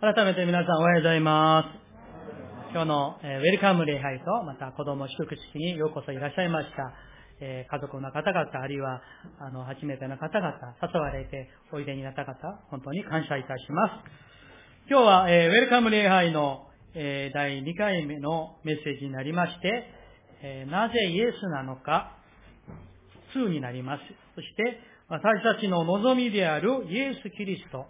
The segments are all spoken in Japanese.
改めて皆さんおはようございます。今日の、えー、ウェルカム礼拝と、また子供祝福式にようこそいらっしゃいました。えー、家族の方々、あるいは、あの、初めての方々、誘われておいでになった方、本当に感謝いたします。今日は、えー、ウェルカム礼拝の、え第2回目のメッセージになりまして、えなぜイエスなのか、2になります。そして、私たちの望みであるイエス・キリスト、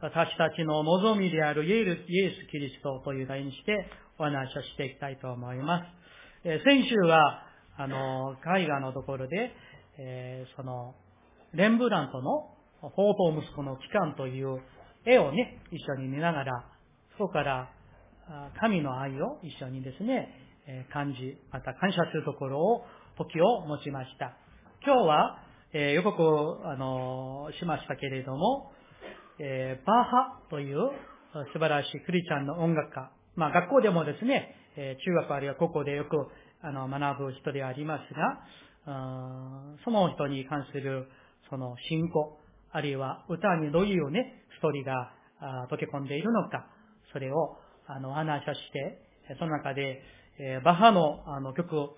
私たちの望みであるイエス・キリストという題にしてお話をしていきたいと思います。え先週は、あの、絵画のところで、えー、その、レンブラントの方法息子の帰還という絵をね、一緒に見ながら、そこから神の愛を一緒にですね、感じ、また感謝するところを、時を持ちました。今日は、えー、予告を、あのしましたけれども、えー、バーハという素晴らしいクリスチャンの音楽家。まあ学校でもですね、え、中学あるいは高校でよくあの学ぶ人でありますが、その人に関するその信仰、あるいは歌にどういうね、ストーリーが溶け込んでいるのか、それをあの話をして、その中で、えー、バハのあの曲、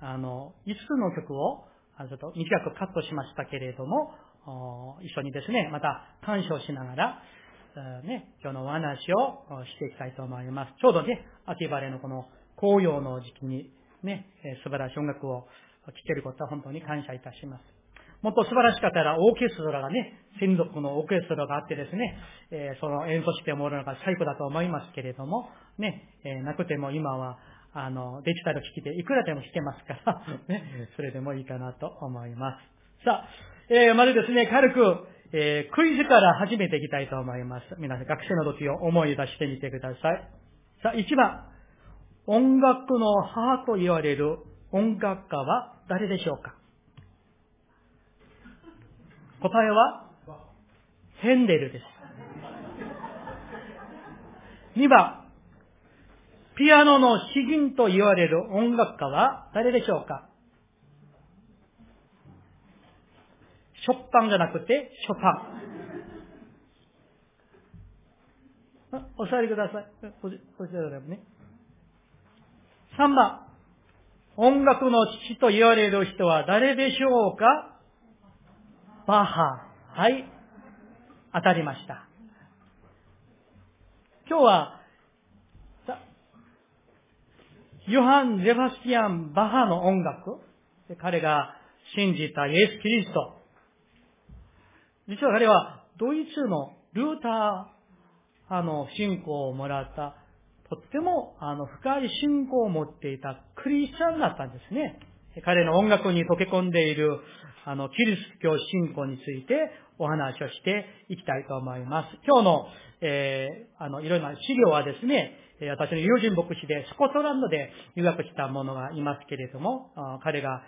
あの、5つの曲をちょっと短くカットしましたけれども、一緒にですね、また鑑賞しながら、ね、今日のお話をしていきたいと思います。ちょうどね、秋晴れのこの紅葉の時期にね、素晴らしい音楽を聴けることは本当に感謝いたします。もっと素晴らしかったらオーケストラがね、専属のオーケストラがあってですね、えその演奏してもらうのが最高だと思いますけれども、ね、えなくても今は、あの、デジタル機器でいくらでも弾けますから、ね、それでもいいかなと思います。さあ、えー、まずですね、軽く、えー、クイズから始めていきたいと思います。皆さん、学生の時を思い出してみてください。さあ、1番。音楽の母と言われる音楽家は誰でしょうか？答えは、ヘンデルです。2番。ピアノの詩人と言われる音楽家は誰でしょうか？ショッパンじゃなくて、ショパン。お座りください。こちらでもね。3番。音楽の父と言われる人は誰でしょうか？バッハ。はい。当たりました。今日は、ヨハン・ゼバスティアン・バッハの音楽、彼が信じたイエス・キリスト、実は彼はドイツのルーター、あの、信仰をもらった、とっても、あの、深い信仰を持っていたクリスチャンだったんですね。彼の音楽に溶け込んでいる、あの、キリスト教信仰についてお話をしていきたいと思います。今日の、えー、あの、いろいろな資料はですね、私の友人牧師でスコットランドで留学した者がいますけれども、彼が、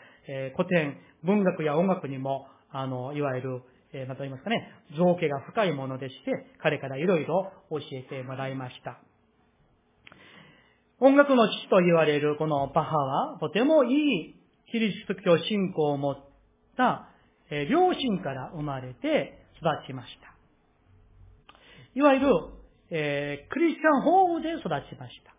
古典、文学や音楽にも、あの、いわゆる、えー、まと言いますかね、造形が深いものでして、彼からいろいろ教えてもらいました。音楽の父と言われるこのバハは、とてもいいキリスト教信仰を持った、えー、両親から生まれて育ちました。いわゆる、えー、クリスチャンホームで育ちました。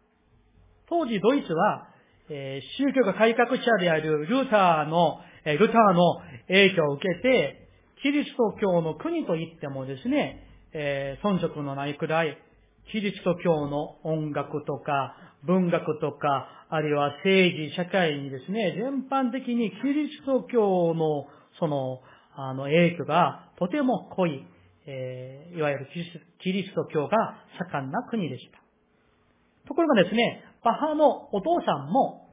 当時ドイツは、えー、宗教が改革者であるルーターの、えー、ルターの影響を受けて、キリスト教の国といってもですね、えー、遜色のないくらい、キリスト教の音楽とか、文学とか、あるいは政治、社会にですね、全般的にキリスト教の、その、あの、影響がとても濃い、えー、いわゆるキリスト教が盛んな国でした。ところがですね、バハのお父さんも、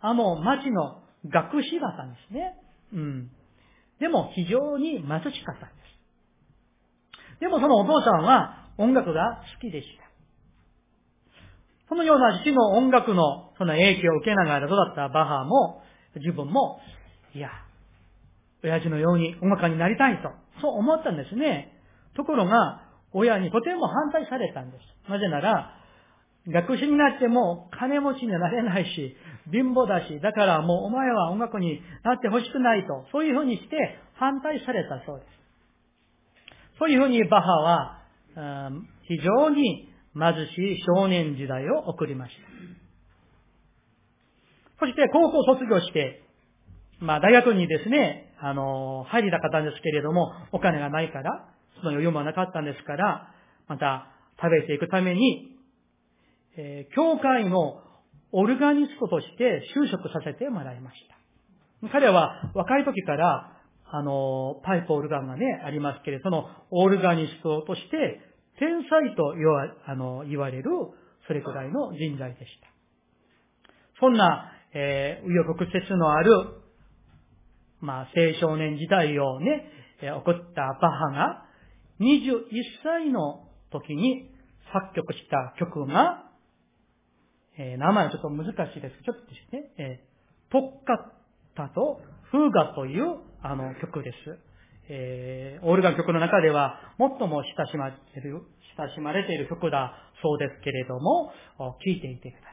あの町の学士だったんですね。うん。でも非常に貧しかったんです。でもそのお父さんは音楽が好きでした。そのような父の音楽のその影響を受けながら育ったバハも、自分も、いや、親父のように音楽家になりたいと、そう思ったんですね。ところが、親にとても反対されたんです。なぜなら、学士になっても金持ちにはなれないし、貧乏だし、だからもうお前は音楽になってほしくないと、そういうふうにして反対されたそうです。そういうふうにバッハは、非常に貧しい少年時代を送りました。そして高校卒業して、まあ大学にですね、あの、入りたかったんですけれども、お金がないから、その余裕もなかったんですから、また食べていくために、えー、教会のオルガニストとして就職させてもらいました。彼は若い時から、あの、パイプオルガンがね、ありますけれど、そのオルガニストとして天才と言わあの言われる、それくらいの人材でした。そんな、えー、右翼曲折のある、まあ、青少年時代をね、えー、送ったバハが、21歳の時に作曲した曲が、えー、名前はちょっと難しいですけど。ちょっとですね、えー、ポッカッタとフーガというあの曲です。えー、オルガン曲の中では最も親しまれている、親しまれている曲だそうですけれども、聴いていてくだ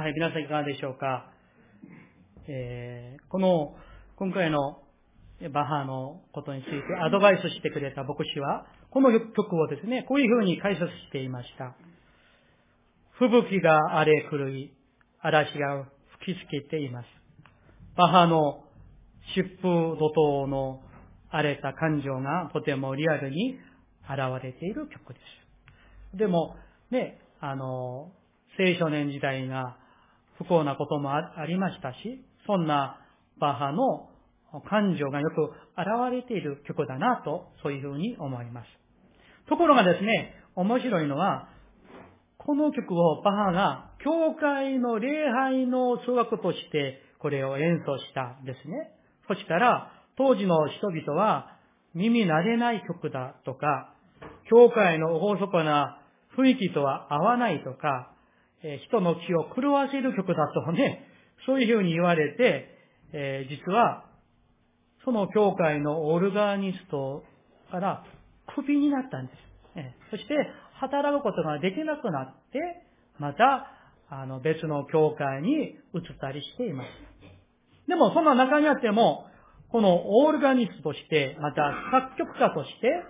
はい、皆さんいかがでしょうか？えー、この、今回のバハのことについてアドバイスしてくれた牧師は、この曲をですね、こういうふうに解説していました。吹雪が荒れ狂い、嵐が吹きつけています。バハの疾風怒涛の荒れた感情がとてもリアルに現れている曲です。でも、ね、あの、青少年時代が不幸なこともありましたし、そんなバッハの感情がよく現れている曲だなと、そういうふうに思います。ところがですね、面白いのは、この曲をバッハが教会の礼拝の通学としてこれを演奏したんですね。そしたら、当時の人々は耳慣れない曲だとか、教会の厳かな雰囲気とは合わないとか、え人の気を狂わせる曲だとね、そういうふうに言われて、え実は、その教会のオルガニストからクビになったんです。えそして、働くことができなくなって、また、あの、別の教会に移ったりしています。でも、その中にあっても、このオルガニストとして、また作曲家として、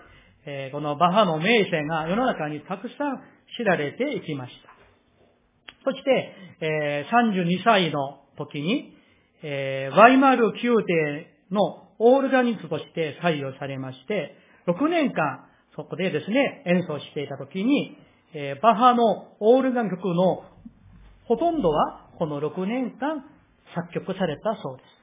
えこのバハの名声が世の中にたくさん知られていきました。そして、え、32歳の時に、えー、ワイマール宮廷のオールガニストとして採用されまして、6年間、そこでですね、演奏していた時に、えー、バハのオールガン曲のほとんどは、この6年間作曲されたそうです。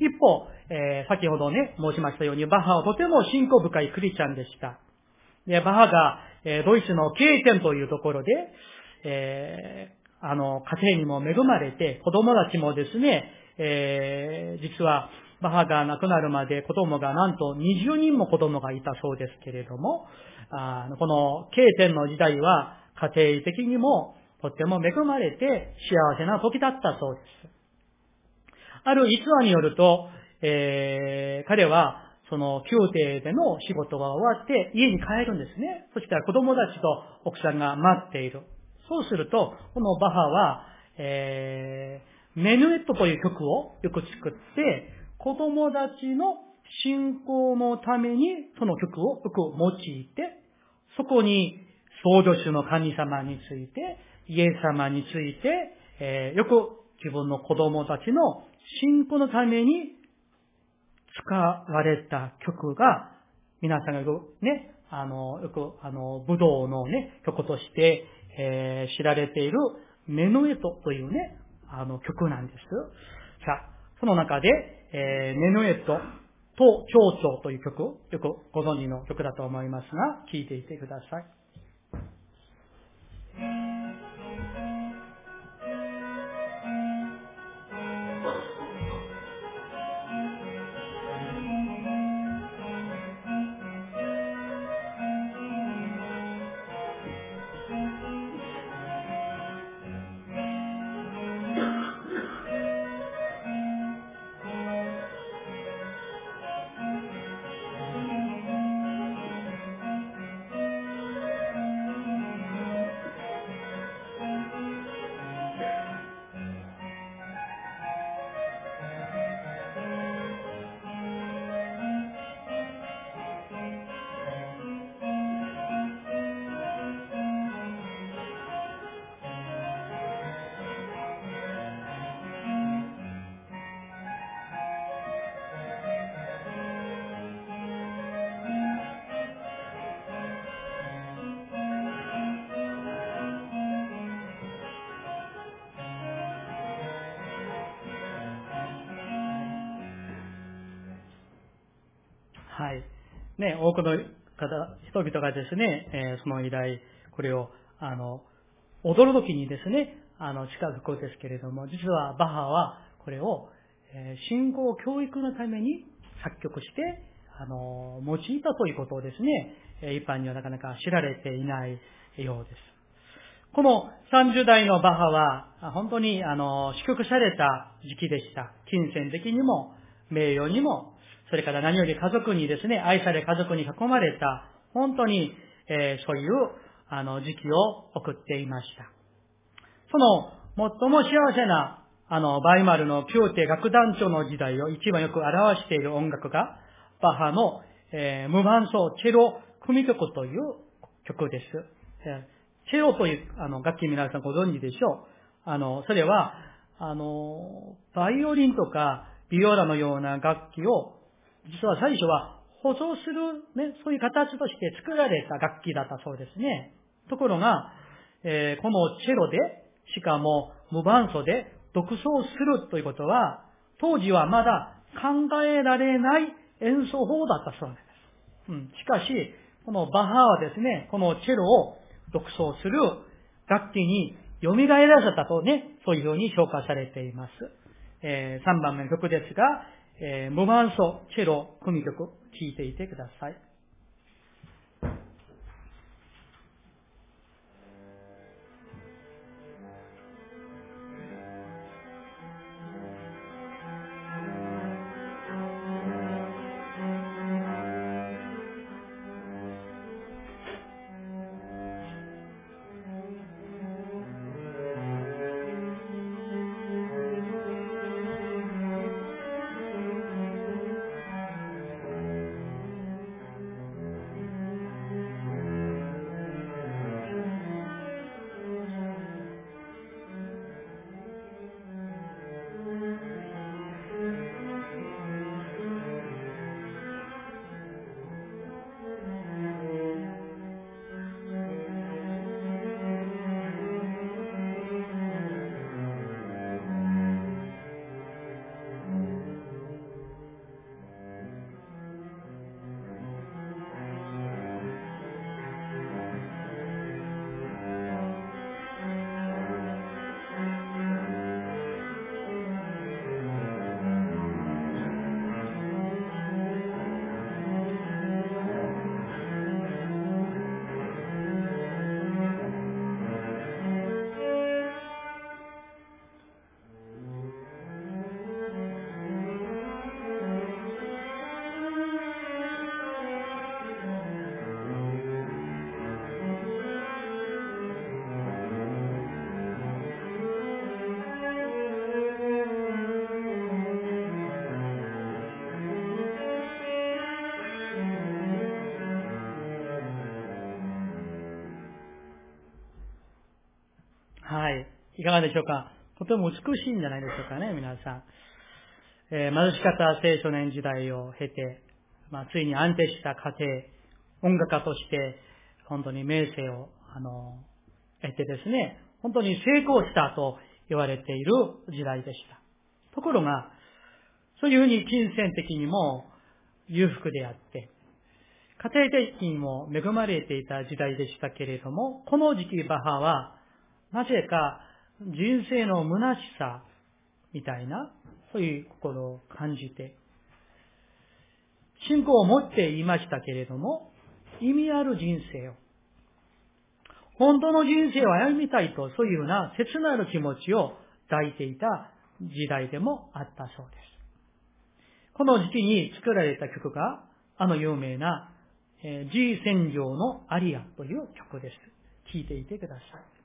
一方、えー、先ほどね、申しましたように、バッハはとても信仰深いクリスチャンでした。で、バハが、えー、ドイツの経験というところで、えー、あの、家庭にも恵まれて、子供たちもですね、えー、実は、母が亡くなるまで子供がなんと20人も子供がいたそうですけれども、あこの経典の時代は家庭的にもとっても恵まれて幸せな時だったそうです。ある逸話によると、えー、彼はその宮廷での仕事が終わって家に帰るんですね。そしたら子供たちと奥さんが待っている。そうすると、このバハは、えー、メヌエットという曲をよく作って、子供たちの信仰のためにその曲をよく用いて、そこに創造主の神様について、イエス様について、えー、よく自分の子供たちの信仰のために使われた曲が、皆さんがよくね、あの、よく、あの、武道のね、曲として、えー、知られているメノエトというね、あの曲なんです。さあ、その中で、えー、メノエトと蝶々という曲、よくご存知の曲だと思いますが、聴いていてください。はい。ね、多くの方、人々がですね、えー、その依頼、これを、あの、踊るときにですね、あの、近づくですけれども、実はバッハは、これを、えー、信仰教育のために作曲して、あの、用いたということをですね、一般にはなかなか知られていないようです。この30代のバッハは、本当に、あの、祝福された時期でした。金銭的にも、名誉にも、それから何より家族にですね、愛され家族に囲まれた、本当に、えー、そういう、あの、時期を送っていました。その、最も幸せな、あの、バイマルの宮廷楽団長の時代を一番よく表している音楽が、バッハの、えー、無伴奏チェロ組曲という曲です。えー、チェロというあの楽器皆さんご存知でしょう。あの、それは、あの、バイオリンとかビオラのような楽器を実は最初は保存する、ね、そういう形として作られた楽器だったそうですね。ところが、えー、このチェロで、しかも無伴奏で独奏するということは、当時はまだ考えられない演奏法だったそうです。うん、しかし、このバッハはですね、このチェロを独奏する楽器に蘇らせたとね、そういうふうに評価されています。えー、3番目の曲ですが、えー、無伴奏、チェロ、組曲、聴いていてください。はい。いかがでしょうか？とても美しいんじゃないでしょうかね、皆さん。えー、貧しかった青少年時代を経て、まあ、ついに安定した家庭、音楽家として、本当に名声を、あの、得てですね、本当に成功したと言われている時代でした。ところが、そういうふうに金銭的にも裕福であって、家庭的にも恵まれていた時代でしたけれども、この時期バハは、なぜか人生の虚しさみたいな、そういう心を感じて、信仰を持っていましたけれども、意味ある人生を、本当の人生を歩みたいと、そういうような切なる気持ちを抱いていた時代でもあったそうです。この時期に作られた曲が、あの有名な、えー、G 戦場のアリアという曲です。聴いていてください。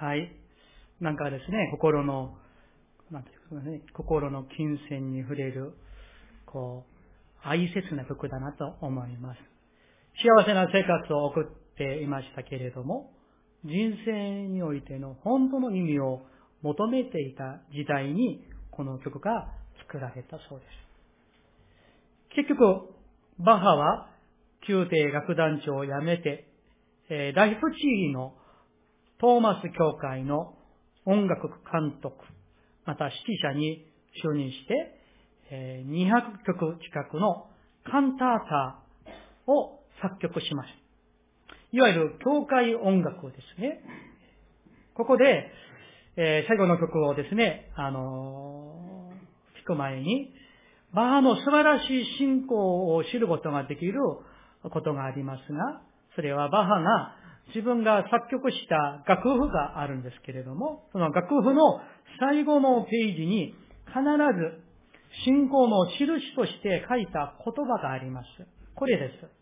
はい。なんかですね、心の、なんていうかね、心の金銭に触れる、こう、愛切な曲だなと思います。幸せな生活を送っていましたけれども、人生においての本当の意味を求めていた時代に、この曲が作られたそうです。結局、バッハは宮廷楽団長を辞めて、えー、ライフチーのトーマス教会の音楽監督、また指揮者に就任して、200曲近くのカンタータを作曲しました。いわゆる教会音楽ですね。ここで、えー、最後の曲をですね、あのー、聞く前に、バーの素晴らしい信仰を知ることができることがありますが、それはバハが自分が作曲した楽譜があるんですけれども、その楽譜の最後のページに必ず信仰の印として書いた言葉があります。これです。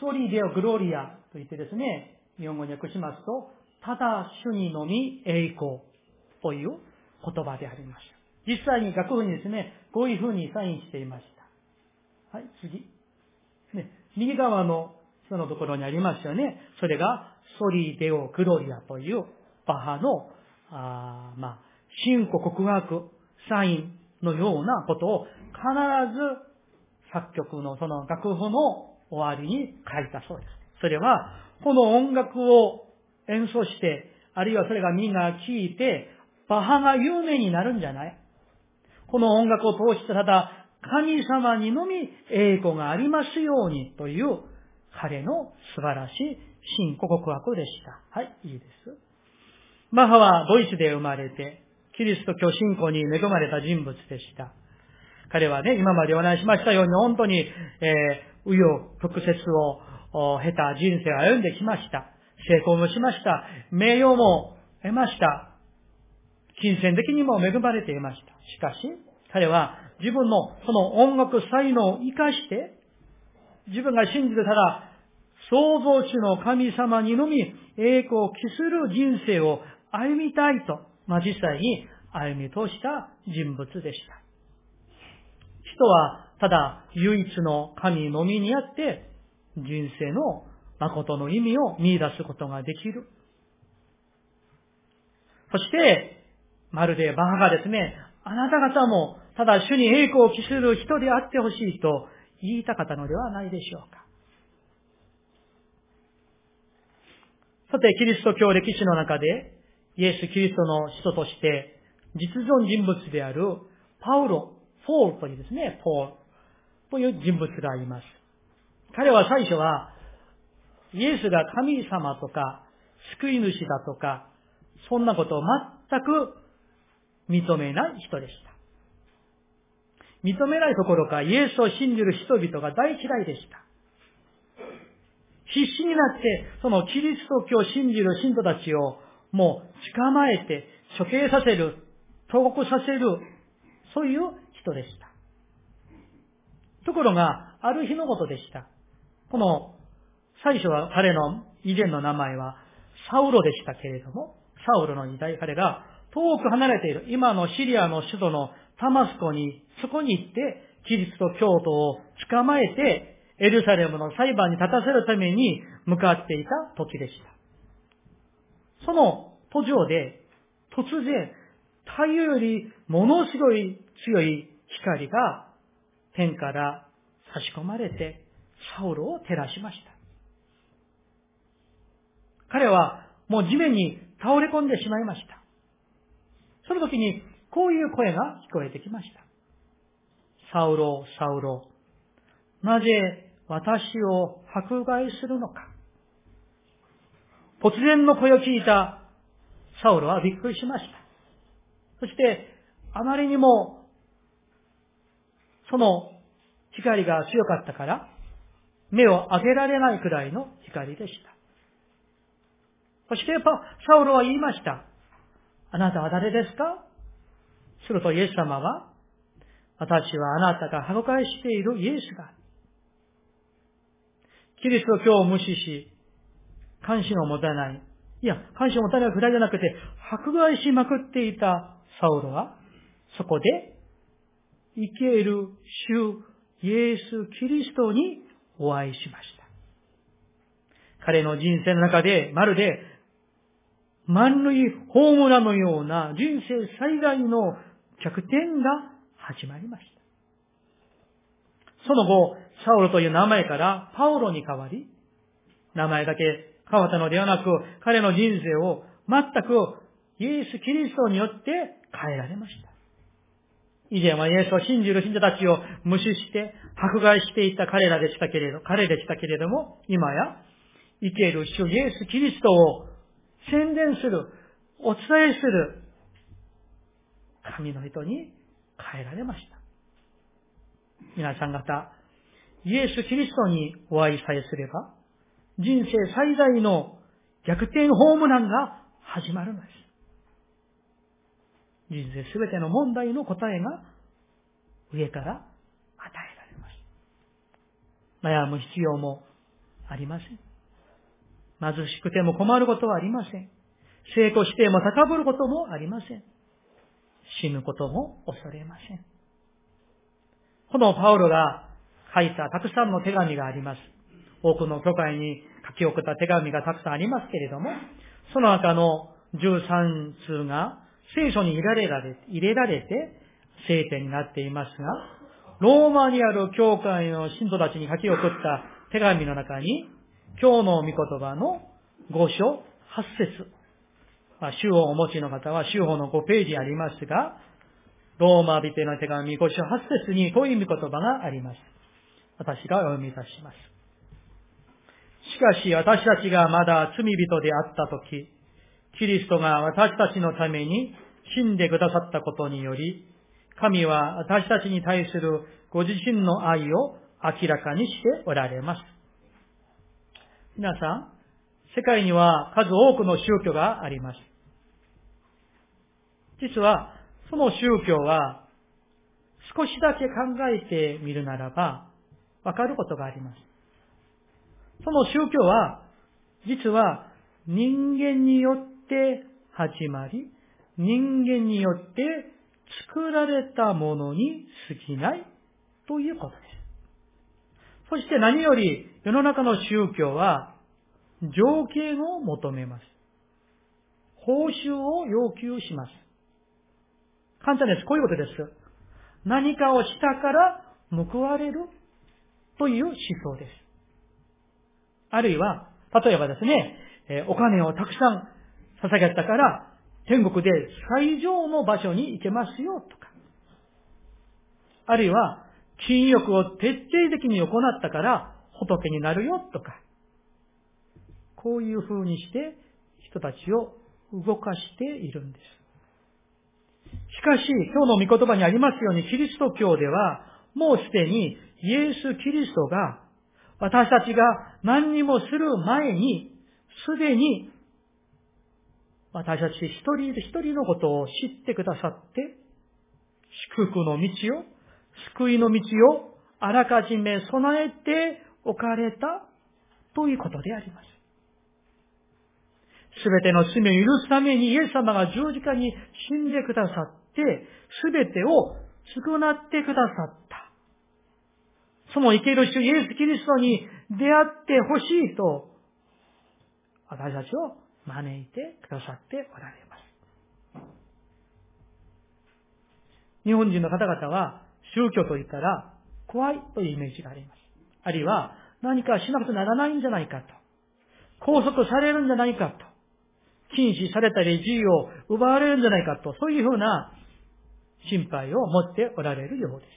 ソリデオグロリアと言ってですね、日本語に訳しますと、ただ主にのみ栄光という言葉でありました。実際に楽譜にですね、こういうふうにサインしていました。はい、次。ね、右側のそのところにありますよね。それが、ソリデオ・グロリアというバハの、あまあ、信仰告白、サインのようなことを必ず作曲のその楽譜の終わりに書いたそうです。それは、この音楽を演奏して、あるいはそれがみんな聴いて、バハが有名になるんじゃない？この音楽を通してただ、神様にのみ栄光がありますようにという彼の素晴らしい信仰告白でした。はい、いいです。マハはドイツで生まれて、キリスト教信仰に恵まれた人物でした。彼はね、今までお話しましたように、本当に、えー、紆余曲折を経た人生を歩んできました。成功もしました。名誉も得ました。金銭的にも恵まれていました。しかし、彼は自分のその音楽才能を活かして、自分が信じてたら、創造主の神様にのみ栄光を期する人生を歩みたいと、まあ、実際に歩み通した人物でした。人はただ唯一の神のみにあって人生の誠の意味を見出すことができる。そして、まるでバハがですね、あなた方もただ主に栄光を期する人であってほしいと言いたかったのではないでしょうか。さて、キリスト教歴史の中で、イエス・キリストの人として、実存人物であるパウロ、ポールというですね、ポールという人物がいます。彼は最初は、イエスが神様とか、救い主だとか、そんなことを全く認めない人でした。認めないところか、イエスを信じる人々が大嫌いでした。必死になって、そのキリスト教を信じる信徒たちをもう捕まえて処刑させる、投獄させる、そういう人でした。ところが、ある日のことでした。この、最初は彼の以前の名前はサウロでしたけれども、サウロの時代彼が遠く離れている今のシリアの首都のタマスコに、そこに行って、キリスト教徒を捕まえて、エルサレムの裁判に立たせるために向かっていた時でした。その途上で、突然、太陽よりものすごい強い光が天から差し込まれて、サウロを照らしました。彼はもう地面に倒れ込んでしまいました。その時にこういう声が聞こえてきました。サウロ、サウロ、なぜ私を迫害するのか。突然の声を聞いたサウロはびっくりしました。そして、あまりにも、その光が強かったから、目を開けられないくらいの光でした。そして、サウロは言いました。あなたは誰ですか？するとイエス様は、私はあなたが迫害しているイエスが、キリスト教を無視し、関心を持たない。いや、関心を持たないくらいじゃなくて、迫害しまくっていたサウロは、そこで、生ける主イエス・キリストにお会いしました。彼の人生の中で、まるで、満塁ホームランのような人生最大の逆転が始まりました。その後、サウロという名前からパウロに変わり、名前だけ変わったのではなく、彼の人生を全くイエス・キリストによって変えられました。以前はイエスを信じる信者たちを無視して迫害していた彼らでしたけれど、彼でしたけれども、今や生ける主イエス・キリストを宣伝する、お伝えする神の人に変えられました。皆さん方、イエス・キリストにお会いさえすれば、人生最大の逆転ホームランが始まるのです。人生すべての問題の答えが上から与えられます。悩む必要もありません。貧しくても困ることはありません。成功しても高ぶることもありません。死ぬことも恐れません。このパウロが書いたたくさんの手紙があります。多くの教会に書き送った手紙がたくさんありますけれども、その中の13通が聖書に入れられ入れられて聖典になっていますが、ローマにある教会の信徒たちに書き送った手紙の中に、今日の御言葉の5章8節まあ、主をお持ちの方は主法の5ページありますが、ローマ人の手紙5章8節にこういう御言葉があります。私がお読みいたします。しかし私たちがまだ罪人であったとき、キリストが私たちのために死んでくださったことにより、神は私たちに対するご自身の愛を明らかにしておられます。皆さん、世界には数多くの宗教があります。実は、その宗教は少しだけ考えてみるならば、わかることがあります。その宗教は、実は人間によって始まり、人間によって作られたものに過ぎないということです。そして何より世の中の宗教は条件を求めます。報酬を要求します。簡単です。こういうことです。何かをしたから報われるという思想です。あるいは、例えばですね、お金をたくさん捧げたから、天国で最上の場所に行けますよとか。あるいは、禁欲を徹底的に行ったから仏になるよとか。こういう風にして人たちを動かしているんです。しかし、今日の御言葉にありますように、キリスト教では、もうすでにイエス・キリストが私たちが何にもする前に、すでに私たち一人一人のことを知ってくださって、祝福の道を、救いの道をあらかじめ備えておかれたということであります。すべての罪を許すためにイエス様が十字架に死んでくださって、すべてを償ってくださった。その生ける主イエス・キリストに出会ってほしいと、私たちを招いてくださっておられます。日本人の方々は宗教と言ったら怖いというイメージがあります。あるいは何かしなくてならないんじゃないかと。拘束されるんじゃないかと。禁止されたり自由を奪われるんじゃないかと。そういうふうな心配を持っておられるようです。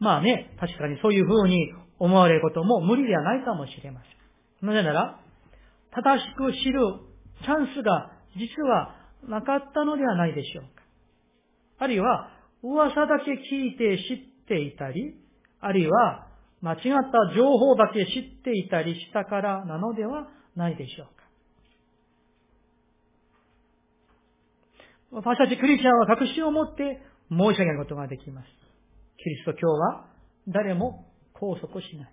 まあね、確かにそういうふうに思われることも無理ではないかもしれません。なぜなら、正しく知るチャンスが実はなかったのではないでしょうか。あるいは、噂だけ聞いて知っていたり、あるいは、間違った情報だけ知っていたりしたからなのではないでしょうか。私たちクリスチャンは確信を持って申し上げることができます。キリスト教は誰も拘束しない。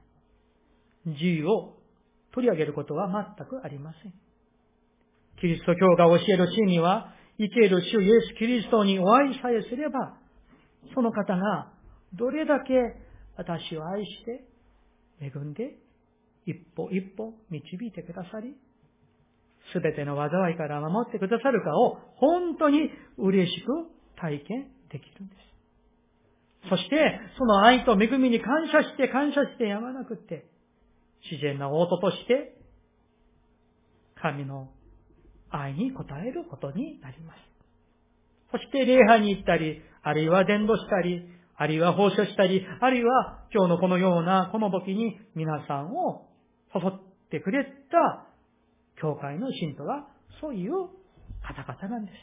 自由を取り上げることは全くありません。キリスト教が教える真理は、生ける主イエス・キリストにお会いさえすれば、その方がどれだけ私を愛して恵んで一歩一歩導いてくださり、すべての災いから守ってくださるかを本当に嬉しく体験できるんです。そして、その愛と恵みに感謝して感謝してやまなくって、自然な応答として、神の愛に応えることになります。そして礼拝に行ったり、あるいは伝道したり、あるいは奉仕したり、あるいは今日のこのようなこの時に皆さんを誘ってくれた教会の信徒がそういう方々なんです。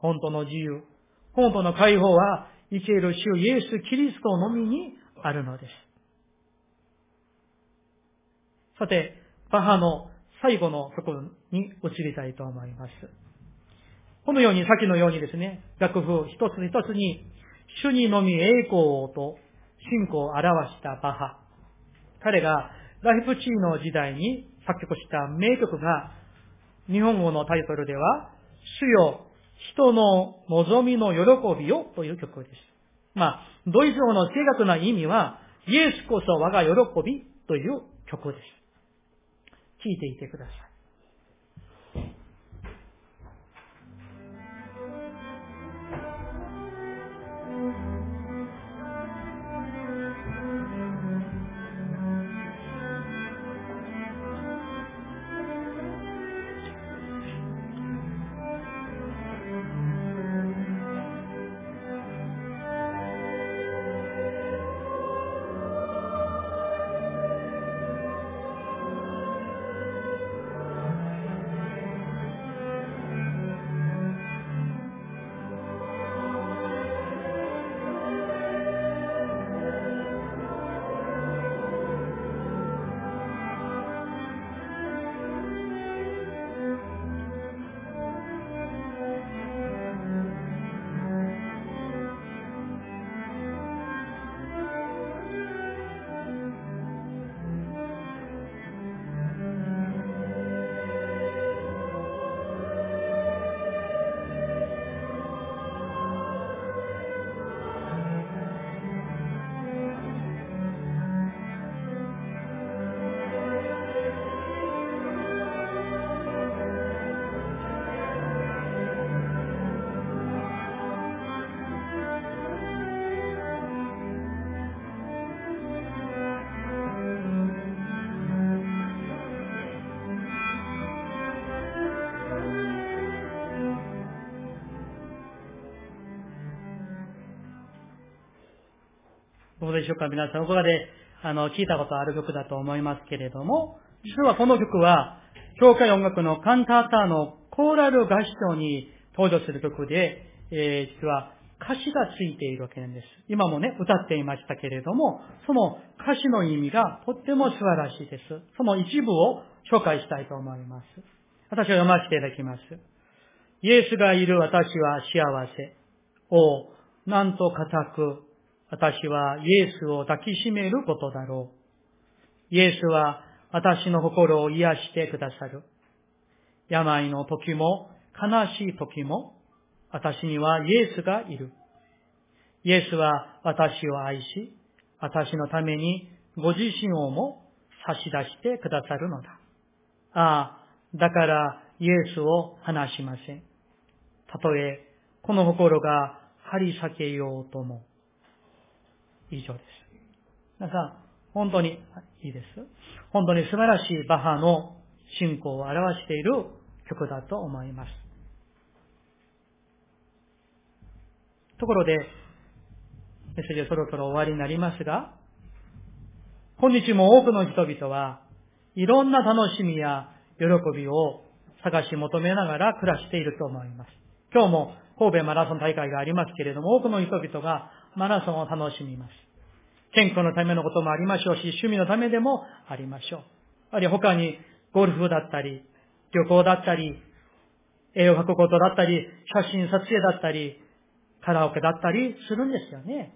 本当の自由、本当の解放は生ける主イエス・キリストのみにあるのです。さて、バハの最後のところに移りたいと思います。このように、先のようにですね、楽譜一つ一つに、主にのみ栄光をと信仰を表したバハ。彼がライプチーの時代に作曲した名曲が、日本語のタイトルでは、主よ、人の望みの喜びよという曲です。まあ、ドイツ語の正確な意味は、イエスこそ我が喜びという曲です。聴いていてください。どうでしょうか皆さん、ここで、あの、聞いたことある曲だと思いますけれども、実はこの曲は、教会音楽のカンタータのコーラル合唱に登場する曲で、えー、実は歌詞がついているわけなんです。今もね、歌っていましたけれども、その歌詞の意味がとっても素晴らしいです。その一部を紹介したいと思います。私は読ませていただきます。イエスがいる私は幸せ。おなんと固く、私はイエスを抱きしめることだろう。イエスは私の心を癒してくださる。病の時も悲しい時も私にはイエスがいる。イエスは私を愛し、私のためにご自身をも差し出してくださるのだ。ああ、だからイエスを離しません。たとえこの心が張り裂けようとも。以上です。皆さん、本当にいいです。本当に素晴らしいバハの信仰を表している曲だと思います。ところで、メッセージはそろそろ終わりになりますが、今日も多くの人々はいろんな楽しみや喜びを探し求めながら暮らしていると思います。今日も神戸マラソン大会がありますけれども、多くの人々がマラソンを楽しみます。健康のためのこともありましょうし、趣味のためでもありましょう。あるいは他にゴルフだったり、旅行だったり、絵を描くことだったり、写真撮影だったり、カラオケだったりするんですよね。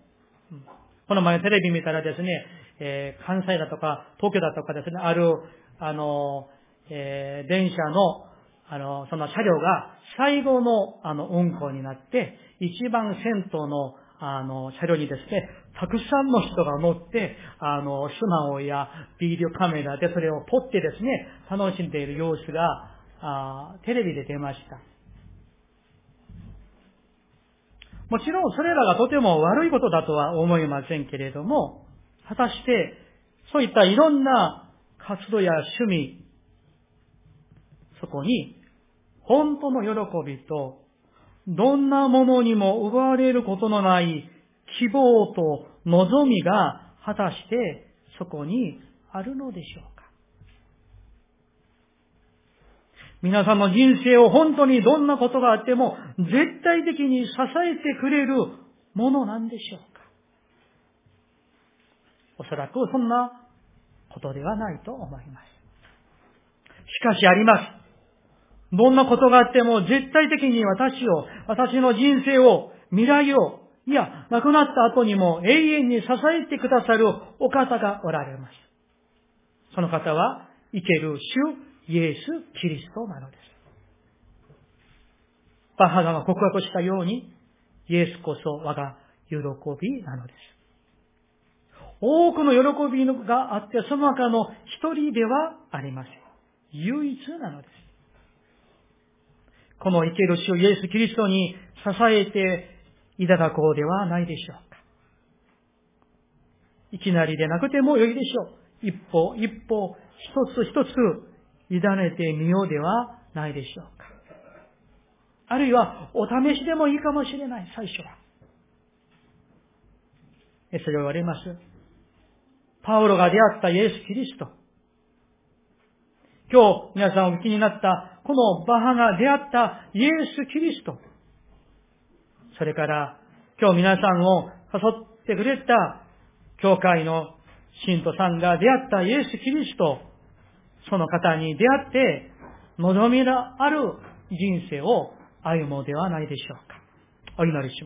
うん、この前テレビ見たらですね、えー、関西だとか東京だとかですね、ある、あの、えー、電車の、あの、その車両が最後の、あの、運行になって、一番先頭の、あの、車両にですね、たくさんの人が乗って、あの、スマホやビデオカメラでそれを撮ってですね、楽しんでいる様子が、あテレビで出ました。もちろんそれらがとても悪いことだとは思いませんけれども、果たしてそういったいろんな活動や趣味、そこに本当の喜びとどんなものにも奪われることのない希望と望みが果たしてそこにあるのでしょうか皆さんの人生を本当にどんなことがあっても絶対的に支えてくれるものなんでしょうかおそらくそんなことではないと思います。しかしあります。どんなことがあっても絶対的に私を、私の人生を、未来を、いや、亡くなった後にも永遠に支えてくださるお方がおられます。その方は、生ける主イエス・キリストなのです。バッハが告白したように、イエスこそ我が喜びなのです。多くの喜びがあって、その中の一人ではありません。唯一なのです。この生ける主イエス・キリストに支えていただこうではないでしょうか。いきなりでなくてもよいでしょう。一歩一歩、一つ一つ委ねてみようではないでしょうか。あるいは、お試しでもいいかもしれない、最初は。それを言われます。パウロが出会ったイエス・キリスト。今日皆さんお聞きになった、このバハが出会ったイエス・キリスト。それから、今日皆さんを誘ってくれた、教会の信徒さんが出会ったイエス・キリスト。その方に出会って、望みのある人生を歩もうではないでしょうか。お祈りします。